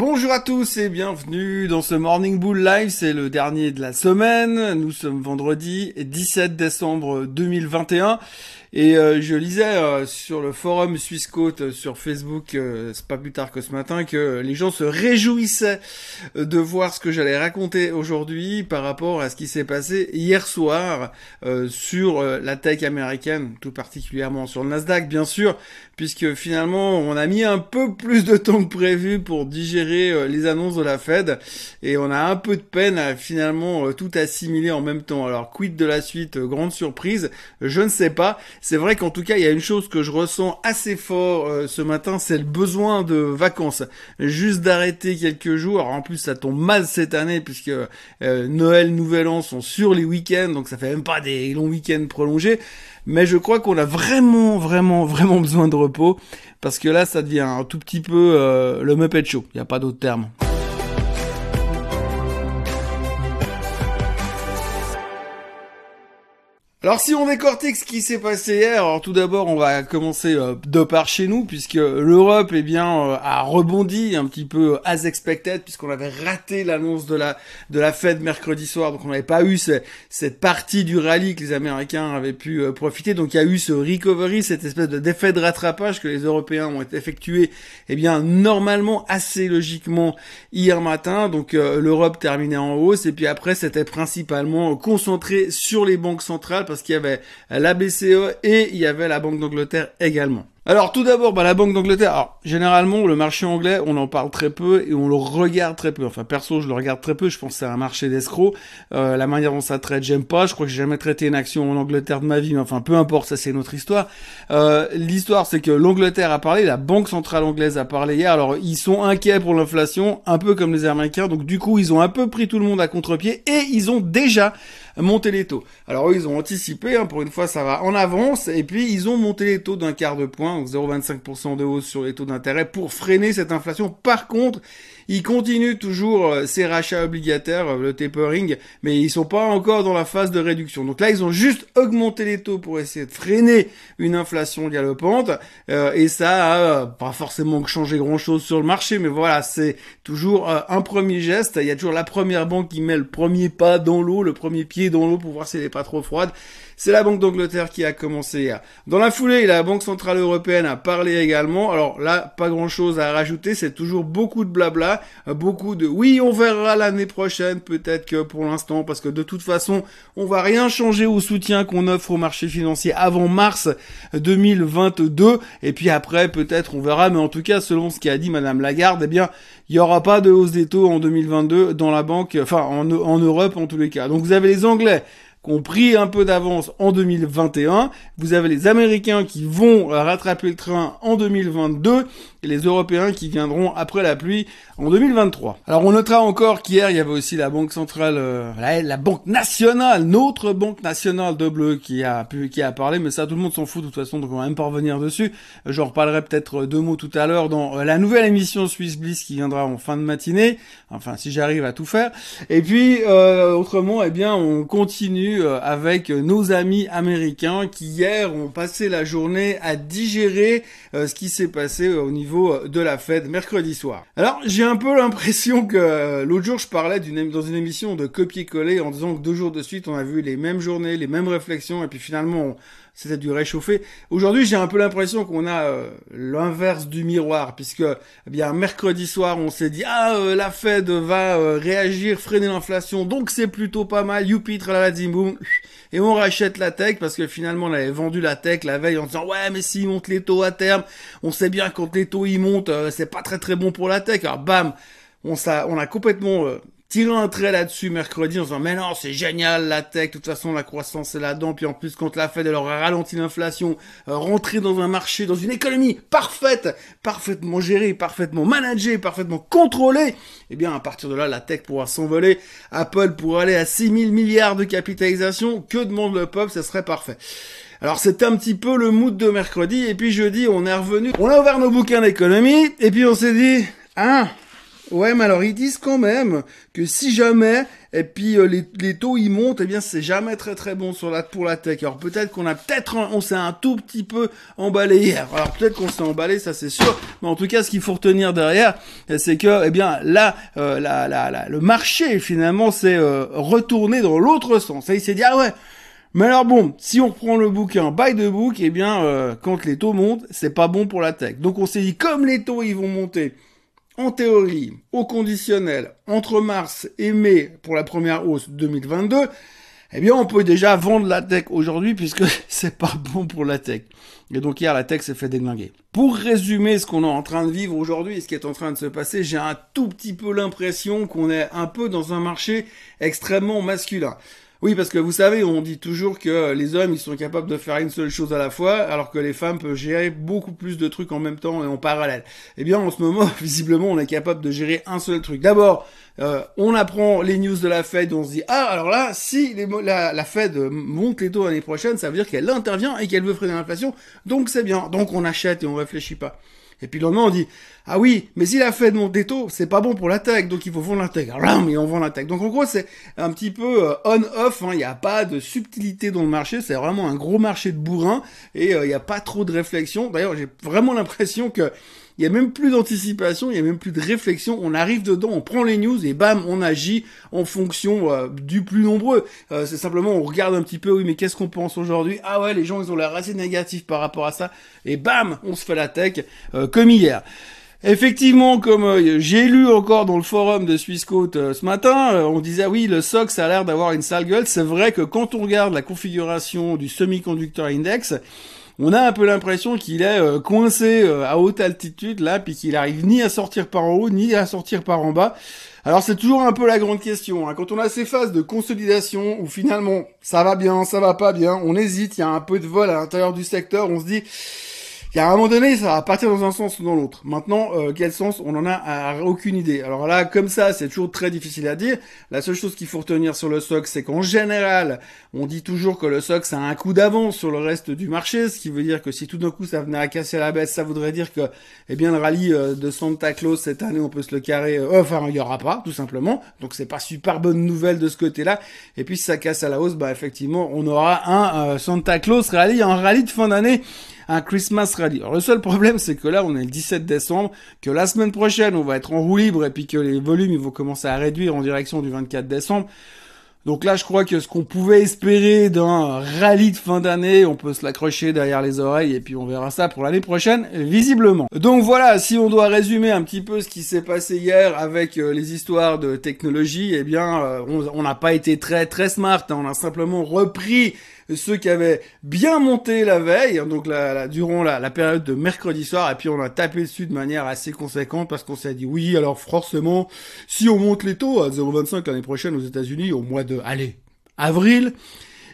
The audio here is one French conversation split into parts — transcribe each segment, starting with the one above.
Bonjour à tous et bienvenue dans ce Morning Bull Live, c'est le dernier de la semaine, nous sommes vendredi 17 décembre 2021 et euh, je lisais euh, sur le forum Swissquote euh, sur Facebook, c'est pas plus tard que ce matin, que les gens se réjouissaient de voir ce que j'allais raconter aujourd'hui par rapport à ce qui s'est passé hier soir sur la tech américaine, tout particulièrement sur le Nasdaq bien sûr, puisque finalement on a mis un peu plus de temps que prévu pour digérer les annonces de la Fed et on a un peu de peine à finalement tout assimiler en même temps. Alors quid de la suite, grande surprise, je ne sais pas. C'est vrai qu'en tout cas, il y a une chose que je ressens assez fort euh, ce matin, c'est le besoin de vacances. Juste d'arrêter quelques jours. en plus, ça tombe mal cette année puisque euh, Noël, Nouvel An sont sur les week-ends, donc ça fait même pas des longs week-ends prolongés. Mais je crois qu'on a vraiment, vraiment, vraiment besoin de repos parce que là, ça devient un tout petit peu euh, le Muppet Show. Il n'y a pas d'autre terme. Alors si on décortique ce qui s'est passé hier, alors tout d'abord on va commencer euh, de par chez nous puisque l'Europe eh bien euh, a rebondi un petit peu as expected puisqu'on avait raté l'annonce de la de la Fed mercredi soir donc on n'avait pas eu cette partie du rallye que les Américains avaient pu euh, profiter. Donc il y a eu ce recovery cette espèce de défait de rattrapage que les Européens ont effectué eh bien normalement assez logiquement hier matin. Donc l'Europe terminait en hausse et puis après c'était principalement concentré sur les banques centrales parce qu'il y avait la BCE et il y avait la Banque d'Angleterre également. Alors tout d'abord, bah, la Banque d'Angleterre. Alors généralement, le marché anglais, on en parle très peu et on le regarde très peu. Enfin perso, je le regarde très peu. Je pense que c'est un marché d'escrocs. Euh, la manière dont ça traite, j'aime pas. Je crois que j'ai jamais traité une action en Angleterre de ma vie, mais enfin peu importe, ça c'est notre histoire. Euh, L'histoire, c'est que l'Angleterre a parlé, la Banque centrale anglaise a parlé hier. Alors ils sont inquiets pour l'inflation, un peu comme les Américains. Donc du coup, ils ont un peu pris tout le monde à contre-pied et ils ont déjà monté les taux. Alors eux, ils ont anticipé. Hein, pour une fois, ça va en avance. Et puis ils ont monté les taux d'un quart de point 0,25% de hausse sur les taux d'intérêt pour freiner cette inflation. Par contre, ils continuent toujours ces euh, rachats obligataires, euh, le tapering, mais ils sont pas encore dans la phase de réduction. Donc là, ils ont juste augmenté les taux pour essayer de freiner une inflation galopante, euh, et ça a pas forcément changé grand-chose sur le marché, mais voilà, c'est toujours un premier geste. Il y a toujours la première banque qui met le premier pas dans l'eau, le premier pied dans l'eau pour voir si elle n'est pas trop froide. C'est la Banque d'Angleterre qui a commencé. Dans la foulée, la Banque Centrale Européenne a parlé également. Alors là, pas grand chose à rajouter. C'est toujours beaucoup de blabla, beaucoup de oui, on verra l'année prochaine. Peut-être que pour l'instant, parce que de toute façon, on va rien changer au soutien qu'on offre au marché financier avant mars 2022. Et puis après, peut-être on verra. Mais en tout cas, selon ce qu'a dit Madame Lagarde, eh bien, il n'y aura pas de hausse des taux en 2022 dans la banque, enfin en, en Europe en tous les cas. Donc vous avez les Anglais qui ont pris un peu d'avance en 2021. Vous avez les Américains qui vont rattraper le train en 2022 et les Européens qui viendront après la pluie en 2023. Alors on notera encore qu'hier il y avait aussi la banque centrale, euh, la, banque nationale, notre banque nationale de bleu qui a pu, qui a parlé, mais ça tout le monde s'en fout de toute façon, donc on va même pas revenir dessus. J'en reparlerai peut-être deux mots tout à l'heure dans euh, la nouvelle émission Swiss Bliss qui viendra en fin de matinée, enfin si j'arrive à tout faire. Et puis euh, autrement, eh bien on continue euh, avec nos amis américains qui hier ont passé la journée à digérer ce qui s'est passé au niveau de la mercredi soir. Alors j'ai un peu l'impression que euh, l'autre jour je parlais dans une émission de copier-coller en disant que deux jours de suite on a vu les mêmes journées, les mêmes réflexions et puis finalement c'était du réchauffé. Aujourd'hui, j'ai un peu l'impression qu'on a euh, l'inverse du miroir, puisque eh bien mercredi soir, on s'est dit ah euh, la Fed va réagir, freiner l'inflation, donc c'est plutôt pas mal. Youpi, tralala, boum et on rachète la tech parce que finalement on avait vendu la tech la veille en disant ouais mais s'ils montent les taux à terme, on sait bien quand les taux ils montent, euh, c'est pas très très bon pour la tech. Alors bam, on, on a complètement euh, tirer un trait là-dessus mercredi en disant mais non c'est génial la tech de toute façon la croissance est là-dedans. Puis en plus quand la Fed elle aura ralenti l'inflation euh, rentrer dans un marché dans une économie parfaite parfaitement gérée parfaitement managée parfaitement contrôlée eh bien à partir de là la tech pourra s'envoler. Apple pourra aller à 6000 milliards de capitalisation. Que demande le peuple? Ça serait parfait. Alors c'était un petit peu le mood de mercredi. Et puis jeudi on est revenu. On a ouvert nos bouquins d'économie. Et puis on s'est dit hein? Ouais, mais alors ils disent quand même que si jamais, et puis euh, les, les, taux ils montent, eh bien c'est jamais très très bon sur la, pour la tech. Alors peut-être qu'on a peut-être, on s'est un tout petit peu emballé hier. Alors peut-être qu'on s'est emballé, ça c'est sûr. Mais en tout cas, ce qu'il faut retenir derrière, c'est que, eh bien là, euh, la, la, le marché finalement s'est euh, retourné dans l'autre sens. Et il s'est dit ah ouais. Mais alors bon, si on prend le bouquin buy the book, eh bien euh, quand les taux montent, c'est pas bon pour la tech. Donc on s'est dit comme les taux ils vont monter en théorie, au conditionnel, entre mars et mai pour la première hausse 2022, eh bien, on peut déjà vendre la tech aujourd'hui puisque c'est pas bon pour la tech. Et donc hier, la tech s'est fait déglinguer. Pour résumer ce qu'on est en train de vivre aujourd'hui ce qui est en train de se passer, j'ai un tout petit peu l'impression qu'on est un peu dans un marché extrêmement masculin. Oui, parce que vous savez, on dit toujours que les hommes, ils sont capables de faire une seule chose à la fois, alors que les femmes peuvent gérer beaucoup plus de trucs en même temps et en parallèle. Eh bien, en ce moment, visiblement, on est capable de gérer un seul truc. D'abord, euh, on apprend les news de la Fed, on se dit, ah, alors là, si la, la Fed monte les taux l'année prochaine, ça veut dire qu'elle intervient et qu'elle veut freiner l'inflation, donc c'est bien. Donc on achète et on réfléchit pas. Et puis le lendemain, on dit, ah oui, mais si la Fed monte des taux, c'est pas bon pour la tech, donc il faut vendre la tech. mais on vend la. Donc en gros, c'est un petit peu euh, on-off, hein. il n'y a pas de subtilité dans le marché, c'est vraiment un gros marché de bourrin, et euh, il n'y a pas trop de réflexion. D'ailleurs, j'ai vraiment l'impression que il y a même plus d'anticipation, il y a même plus de réflexion. On arrive dedans, on prend les news et bam, on agit en fonction euh, du plus nombreux. Euh, c'est simplement, on regarde un petit peu, oui, mais qu'est-ce qu'on pense aujourd'hui? Ah ouais, les gens, ils ont l'air assez négatifs par rapport à ça. Et bam, on se fait la tech euh, comme hier. Effectivement, comme j'ai lu encore dans le forum de Swissquote ce matin, on disait oui, le SOX a l'air d'avoir une sale gueule. C'est vrai que quand on regarde la configuration du semi-conductor index, on a un peu l'impression qu'il est euh, coincé euh, à haute altitude là, puis qu'il arrive ni à sortir par en haut, ni à sortir par en bas. Alors c'est toujours un peu la grande question. Hein. Quand on a ces phases de consolidation où finalement ça va bien, ça va pas bien, on hésite, il y a un peu de vol à l'intérieur du secteur, on se dit il y a un moment donné, ça va partir dans un sens ou dans l'autre. Maintenant, euh, quel sens? On en a aucune idée. Alors là, comme ça, c'est toujours très difficile à dire. La seule chose qu'il faut retenir sur le SOX, c'est qu'en général, on dit toujours que le SOX a un coup d'avance sur le reste du marché, ce qui veut dire que si tout d'un coup ça venait à casser la baisse, ça voudrait dire que, eh bien, le rallye euh, de Santa Claus cette année, on peut se le carrer. Euh, enfin, il y aura pas, tout simplement. Donc c'est pas super bonne nouvelle de ce côté-là. Et puis si ça casse à la hausse, bah effectivement, on aura un Santa Claus rallye, un rallye de fin d'année un Christmas Rally. Alors le seul problème, c'est que là, on est le 17 décembre, que la semaine prochaine, on va être en roue libre et puis que les volumes, ils vont commencer à réduire en direction du 24 décembre. Donc là, je crois que ce qu'on pouvait espérer d'un rallye de fin d'année, on peut se l'accrocher derrière les oreilles et puis on verra ça pour l'année prochaine, visiblement. Donc voilà, si on doit résumer un petit peu ce qui s'est passé hier avec euh, les histoires de technologie, eh bien, euh, on n'a pas été très très smart, hein. on a simplement repris ceux qui avaient bien monté la veille, hein, donc la, durant la, période de mercredi soir, et puis on a tapé dessus de manière assez conséquente parce qu'on s'est dit oui, alors forcément, si on monte les taux à 0,25 l'année prochaine aux États-Unis au mois de, allez, avril,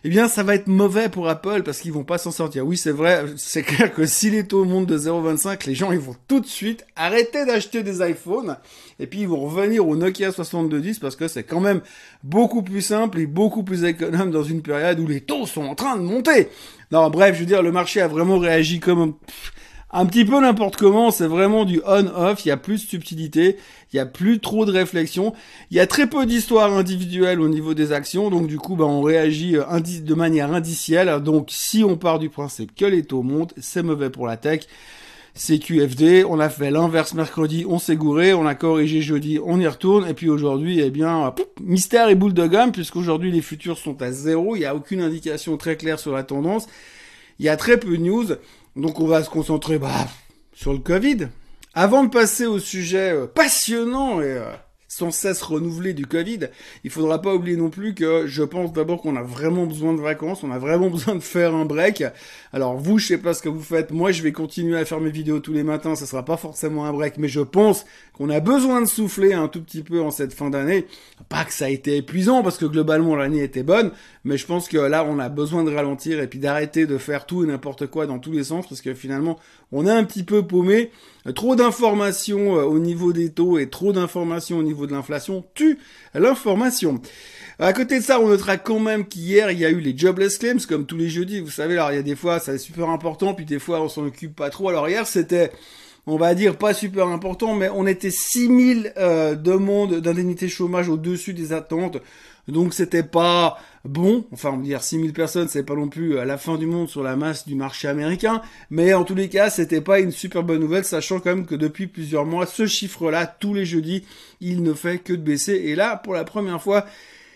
eh bien ça va être mauvais pour Apple parce qu'ils vont pas s'en sortir. Oui, c'est vrai, c'est clair que si les taux montent de 0,25, les gens ils vont tout de suite arrêter d'acheter des iPhones et puis ils vont revenir au Nokia 6210 parce que c'est quand même beaucoup plus simple et beaucoup plus économe dans une période où les taux sont en train de monter. Non, bref, je veux dire, le marché a vraiment réagi comme un petit peu n'importe comment, c'est vraiment du on-off, il y a plus de subtilité, il y a plus trop de réflexion, il y a très peu d'histoires individuelles au niveau des actions, donc du coup bah, on réagit euh, de manière indicielle, donc si on part du principe que les taux montent, c'est mauvais pour la tech, c'est QFD, on a fait l'inverse mercredi, on s'est gouré, on a corrigé jeudi, on y retourne, et puis aujourd'hui, eh bien, mystère et boule de gomme, puisqu'aujourd'hui les futurs sont à zéro, il n'y a aucune indication très claire sur la tendance, il y a très peu de news, donc on va se concentrer bah, sur le Covid. Avant de passer au sujet euh, passionnant et euh, sans cesse renouvelé du Covid, il faudra pas oublier non plus que je pense d'abord qu'on a vraiment besoin de vacances, on a vraiment besoin de faire un break. Alors vous, je sais pas ce que vous faites, moi je vais continuer à faire mes vidéos tous les matins, ça sera pas forcément un break, mais je pense qu'on a besoin de souffler un tout petit peu en cette fin d'année. Pas que ça a été épuisant, parce que globalement l'année était bonne, mais je pense que là on a besoin de ralentir et puis d'arrêter de faire tout et n'importe quoi dans tous les sens, parce que finalement on est un petit peu paumé. Trop d'informations euh, au niveau des taux et trop d'informations au niveau de l'inflation tue l'information. À côté de ça, on notera quand même qu'hier, il y a eu les jobless claims, comme tous les jeudis. Vous savez, alors il y a des fois, c'est super important, puis des fois, on s'en occupe pas trop. Alors hier, c'était on va dire pas super important, mais on était 6000 euh, demandes d'indemnité chômage au-dessus des attentes. Donc c'était pas bon, enfin on va dire 6000 personnes, c'est pas non plus à la fin du monde sur la masse du marché américain, mais en tous les cas, c'était pas une super bonne nouvelle, sachant quand même que depuis plusieurs mois, ce chiffre-là, tous les jeudis, il ne fait que de baisser. Et là, pour la première fois,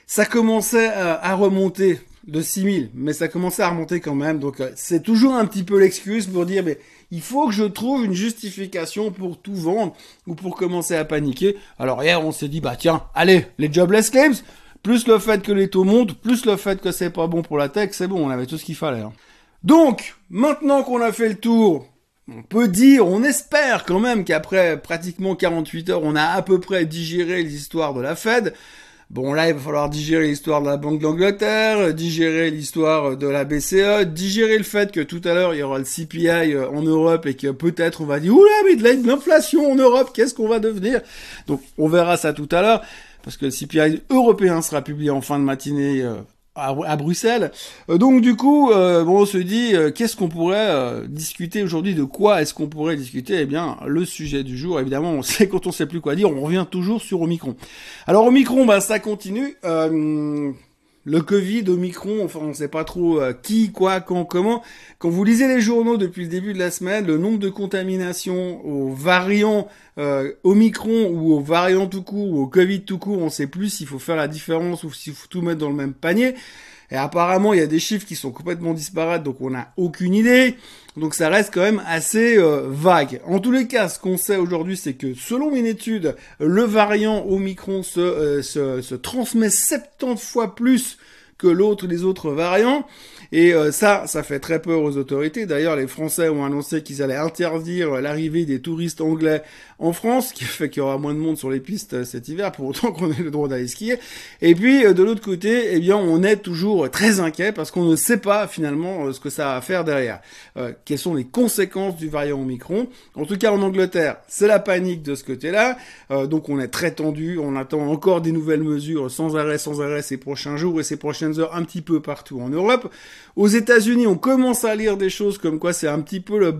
ça commençait à, remonter de 6000, mais ça commençait à remonter quand même. Donc euh, c'est toujours un petit peu l'excuse pour dire, mais il faut que je trouve une justification pour tout vendre ou pour commencer à paniquer. Alors hier, on s'est dit, bah tiens, allez, les jobless claims, plus le fait que les taux montent, plus le fait que c'est pas bon pour la tech, c'est bon, on avait tout ce qu'il fallait. Hein. Donc, maintenant qu'on a fait le tour, on peut dire, on espère quand même qu'après pratiquement 48 heures, on a à peu près digéré l'histoire de la Fed. Bon là, il va falloir digérer l'histoire de la Banque d'Angleterre, digérer l'histoire de la BCE, digérer le fait que tout à l'heure il y aura le CPI euh, en Europe et que peut-être on va dire oula mais de l'inflation en Europe, qu'est-ce qu'on va devenir? Donc on verra ça tout à l'heure parce que le CPI européen sera publié en fin de matinée euh, à, Bruxelles. Euh, donc du coup, euh, bon, on se dit, qu'est-ce qu'on pourrait discuter aujourd'hui De quoi est-ce qu'on pourrait discuter? Eh bien, le sujet du jour, évidemment, on sait quand on sait plus quoi dire, on revient toujours sur Omicron. Alors Omicron, bah, ça continue le Covid, Omicron, enfin on sait pas trop euh, qui, quoi, quand, comment. Quand vous lisez les journaux depuis le début de la semaine, le nombre de contaminations aux variants euh, Omicron ou aux variants tout court ou au Covid tout court, on sait plus s'il faut faire la différence ou s'il faut tout mettre dans le même panier. Et apparemment, il y a des chiffres qui sont complètement disparates, donc on n'a aucune idée. Donc ça reste quand même assez euh, vague. En tous les cas, ce qu'on sait aujourd'hui, c'est que selon une étude, le variant Omicron se, euh, transmet 70 fois plus que l'autre, les autres variants. Et euh, ça, ça fait très peur aux autorités. D'ailleurs, les Français ont annoncé qu'ils allaient interdire l'arrivée des touristes anglais en France, ce qui fait qu'il y aura moins de monde sur les pistes euh, cet hiver, pour autant qu'on ait le droit d'aller skier. Et puis, euh, de l'autre côté, eh bien, on est toujours très inquiet parce qu'on ne sait pas finalement ce que ça va faire derrière. quelles sont les conséquences du variant Omicron? En tout cas, en Angleterre, c'est la panique de ce côté-là. donc, on est très tendu. On attend encore des nouvelles mesures sans arrêt, sans arrêt ces prochains jours et ces prochaines heures un petit peu partout en Europe. Aux États-Unis, on commence à lire des choses comme quoi c'est un petit peu le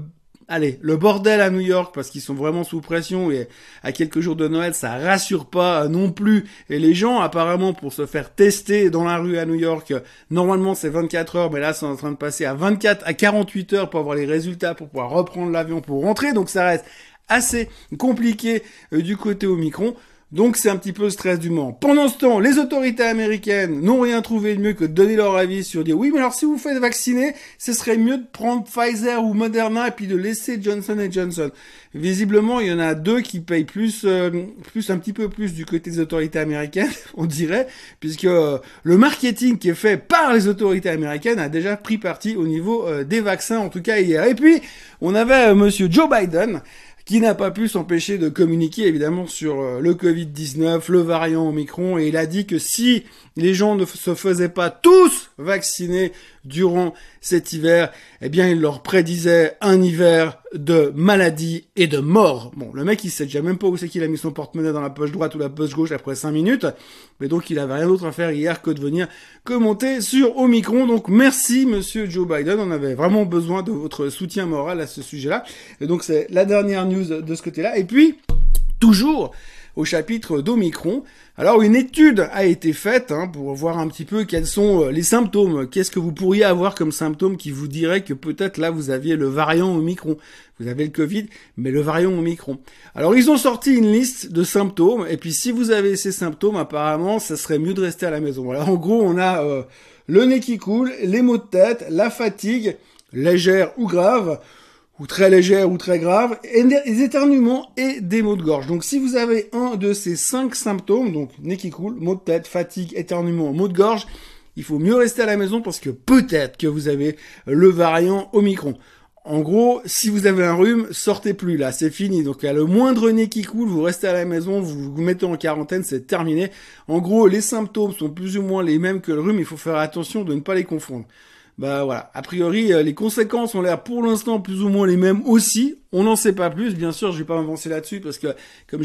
allez, le bordel à New York parce qu'ils sont vraiment sous pression et à quelques jours de Noël, ça rassure pas non plus. Et les gens, apparemment, pour se faire tester dans la rue à New York, normalement c'est 24 heures, mais là c'est en train de passer à 24 à 48 heures pour avoir les résultats, pour pouvoir reprendre l'avion pour rentrer. Donc ça reste assez compliqué euh, du côté Omicron. Donc c'est un petit peu le stress du moment. Pendant ce temps, les autorités américaines n'ont rien trouvé de mieux que de donner leur avis sur dire oui mais alors si vous faites vacciner, ce serait mieux de prendre Pfizer ou Moderna et puis de laisser Johnson Johnson. Visiblement, il y en a deux qui payent plus, euh, plus un petit peu plus du côté des autorités américaines, on dirait, puisque euh, le marketing qui est fait par les autorités américaines a déjà pris parti au niveau euh, des vaccins, en tout cas hier. Et puis, on avait Monsieur Joe Biden qui n'a pas pu s'empêcher de communiquer évidemment sur euh, le Covid-19, le variant Omicron, et il a dit que si les gens ne se faisaient pas tous vacciner durant cet hiver, eh bien il leur prédisait un hiver de maladie et de mort. Bon, le mec il sait déjà même pas où c'est qu'il a mis son porte-monnaie dans la poche droite ou la poche gauche après 5 minutes, mais donc il avait rien d'autre à faire hier que de venir commenter sur Omicron. Donc merci monsieur Joe Biden, on avait vraiment besoin de votre soutien moral à ce sujet-là. Et donc c'est la dernière news de ce côté-là. Et puis toujours au chapitre d'Omicron. Alors une étude a été faite hein, pour voir un petit peu quels sont euh, les symptômes. Qu'est-ce que vous pourriez avoir comme symptômes qui vous dirait que peut-être là vous aviez le variant Omicron? Vous avez le Covid, mais le variant Omicron. Alors ils ont sorti une liste de symptômes et puis si vous avez ces symptômes, apparemment, ça serait mieux de rester à la maison. Alors en gros, on a euh, le nez qui coule, les maux de tête, la fatigue légère ou grave ou très légère ou très grave, et des éternuements et des maux de gorge. Donc si vous avez un de ces cinq symptômes, donc nez qui coule, maux de tête, fatigue, éternuement, maux de gorge, il faut mieux rester à la maison parce que peut-être que vous avez le variant Omicron. En gros, si vous avez un rhume, sortez plus là, c'est fini. Donc à le moindre nez qui coule, vous restez à la maison, vous vous mettez en quarantaine, c'est terminé. En gros, les symptômes sont plus ou moins les mêmes que le rhume, il faut faire attention de ne pas les confondre. Bah voilà, a priori euh, les conséquences ont l'air pour l'instant plus ou moins les mêmes aussi. On n'en sait pas plus, bien sûr, je vais pas m'avancer là-dessus parce que comme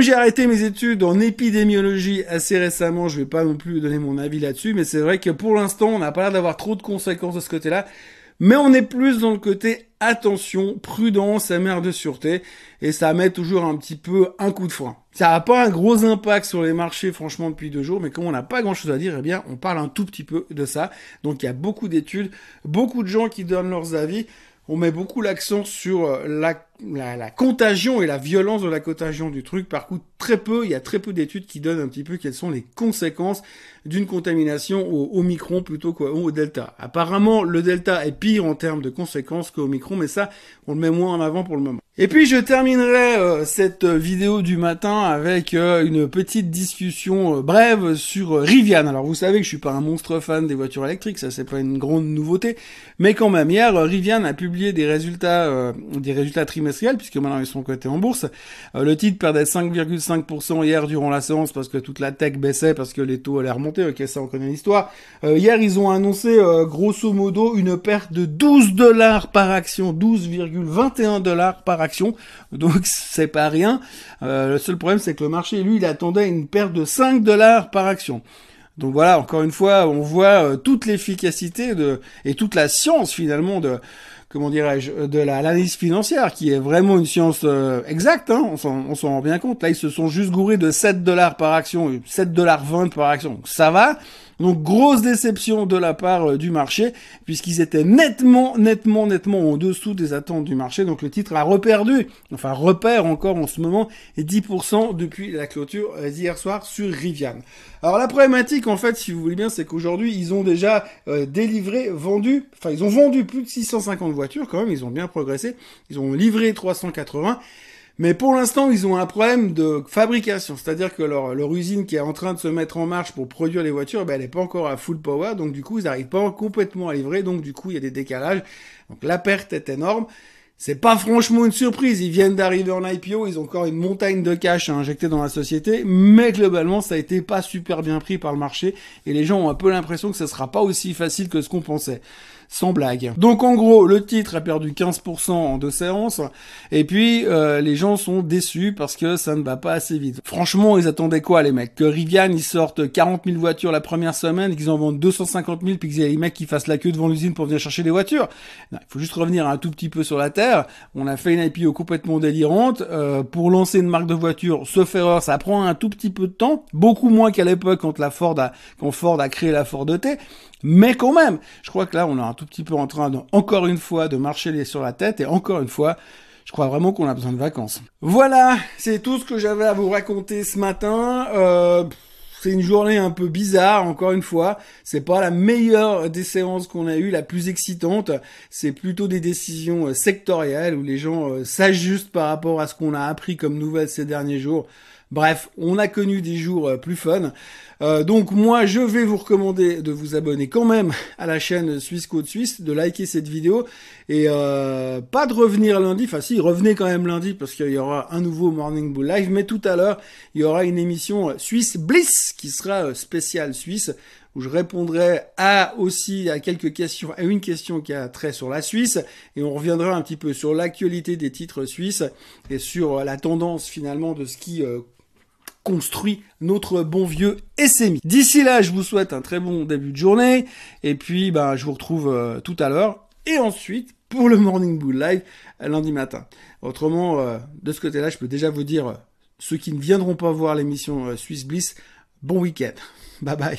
j'ai arrêté mes études en épidémiologie assez récemment, je vais pas non plus donner mon avis là-dessus, mais c'est vrai que pour l'instant, on n'a pas l'air d'avoir trop de conséquences de ce côté-là. Mais on est plus dans le côté attention, prudence, mère de sûreté, et ça met toujours un petit peu un coup de frein. Ça n'a pas un gros impact sur les marchés, franchement, depuis deux jours, mais comme on n'a pas grand-chose à dire, eh bien, on parle un tout petit peu de ça. Donc, il y a beaucoup d'études, beaucoup de gens qui donnent leurs avis. On met beaucoup l'accent sur euh, la la, contagion et la violence de la contagion du truc. Par très peu, il y a très peu d'études qui donnent un petit peu quelles sont les conséquences d'une contamination au, micron plutôt qu'au delta. Apparemment, le delta est pire en termes de conséquences qu'au micron, mais ça, on le met moins en avant pour le moment. Et puis, je terminerai euh, cette vidéo du matin avec euh, une petite discussion euh, brève sur Rivian. Alors, vous savez que je suis pas un monstre fan des voitures électriques, ça c'est pas une grande nouveauté, mais quand même, hier, Rivian a publié des résultats, des résultats trimestriels puisque maintenant ils sont cotés en bourse. Euh, le titre perdait 5,5% hier durant la séance parce que toute la tech baissait, parce que les taux allaient remonter. Ok, ça on connaît l'histoire. Euh, hier, ils ont annoncé euh, grosso modo une perte de 12 dollars par action, 12,21 dollars par action. Donc c'est pas rien. le seul problème, c'est que le marché, lui, il attendait une perte de 5 dollars par action. Donc voilà, encore une fois, on voit toute l'efficacité de et toute la science finalement de comment dirais-je, de l'analyse financière, qui est vraiment une science euh, exacte, hein, on s'en rend bien compte. Là, ils se sont juste gourés de 7 dollars par action, 7 dollars 20 par action. Donc, ça va. Donc grosse déception de la part euh, du marché, puisqu'ils étaient nettement, nettement, nettement en dessous des attentes du marché. Donc le titre a reperdu, enfin repère encore en ce moment, et 10% depuis la clôture euh, d'hier soir sur Rivian. Alors la problématique en fait, si vous voulez bien, c'est qu'aujourd'hui ils ont déjà euh, délivré, vendu, enfin ils ont vendu plus de 650 voitures quand même, ils ont bien progressé, ils ont livré 380. Mais pour l'instant, ils ont un problème de fabrication, c'est-à-dire que leur, usine qui est en train de se mettre en marche pour produire les voitures, ben, elle n'est pas encore à full power, donc du coup, ils n'arrivent pas complètement à livrer, donc du coup, il y a des décalages. Donc la perte est énorme. C'est pas franchement une surprise, ils viennent d'arriver en IPO, ils ont encore une montagne de cash à injecter dans la société, mais globalement ça a été pas super bien pris par le marché. Et les gens ont un peu l'impression que ça sera pas aussi facile que ce qu'on pensait sans blague. Donc en gros, le titre a perdu 15% en deux séances, et puis euh, les gens sont déçus parce que ça ne va pas assez vite. Franchement, ils attendaient quoi les mecs? Que Rivian ils sortent 40 000 voitures la première semaine, qu'ils en vendent 250 000, puis qu'il y ait les mecs qui fassent la queue devant l'usine pour venir chercher des voitures. il faut juste revenir un tout petit peu sur la terre. On a fait une IPO complètement délirante. Euh, pour lancer une marque de voiture, ce erreur, ça prend un tout petit peu de temps, beaucoup moins qu'à l'époque quand la Ford a, quand Ford a créé la Ford ET. Mais quand même, je crois que là, on est un tout petit peu en train, de, encore une fois, de marcher les sur la tête. Et encore une fois, je crois vraiment qu'on a besoin de vacances. Voilà, c'est tout ce que j'avais à vous raconter ce matin. Euh, c'est une journée un peu bizarre, encore une fois. C'est pas la meilleure des séances qu'on a eues, la plus excitante. C'est plutôt des décisions euh, sectorielles où les gens euh, s'ajustent par rapport à ce qu'on a appris comme nouvelles ces derniers jours. Bref, on a connu des jours euh, plus fun. Euh, donc moi, je vais vous recommander de vous abonner quand même à la chaîne Suisse Code Suisse, de liker cette vidéo et euh, pas de revenir lundi. Enfin si, revenez quand même lundi parce qu'il y aura un nouveau Morning Bull Live. Mais tout à l'heure, il y aura une émission Suisse Bliss qui sera spéciale Suisse où je répondrai à aussi à quelques questions, à une question qui a trait sur la Suisse, et on reviendra un petit peu sur l'actualité des titres suisses et sur la tendance finalement de ce qui construit notre bon vieux SMI. D'ici là, je vous souhaite un très bon début de journée, et puis bah, je vous retrouve euh, tout à l'heure, et ensuite pour le Morning Bull Live lundi matin. Autrement, euh, de ce côté-là, je peux déjà vous dire, ceux qui ne viendront pas voir l'émission euh, Swiss Bliss, bon week-end. Bye bye.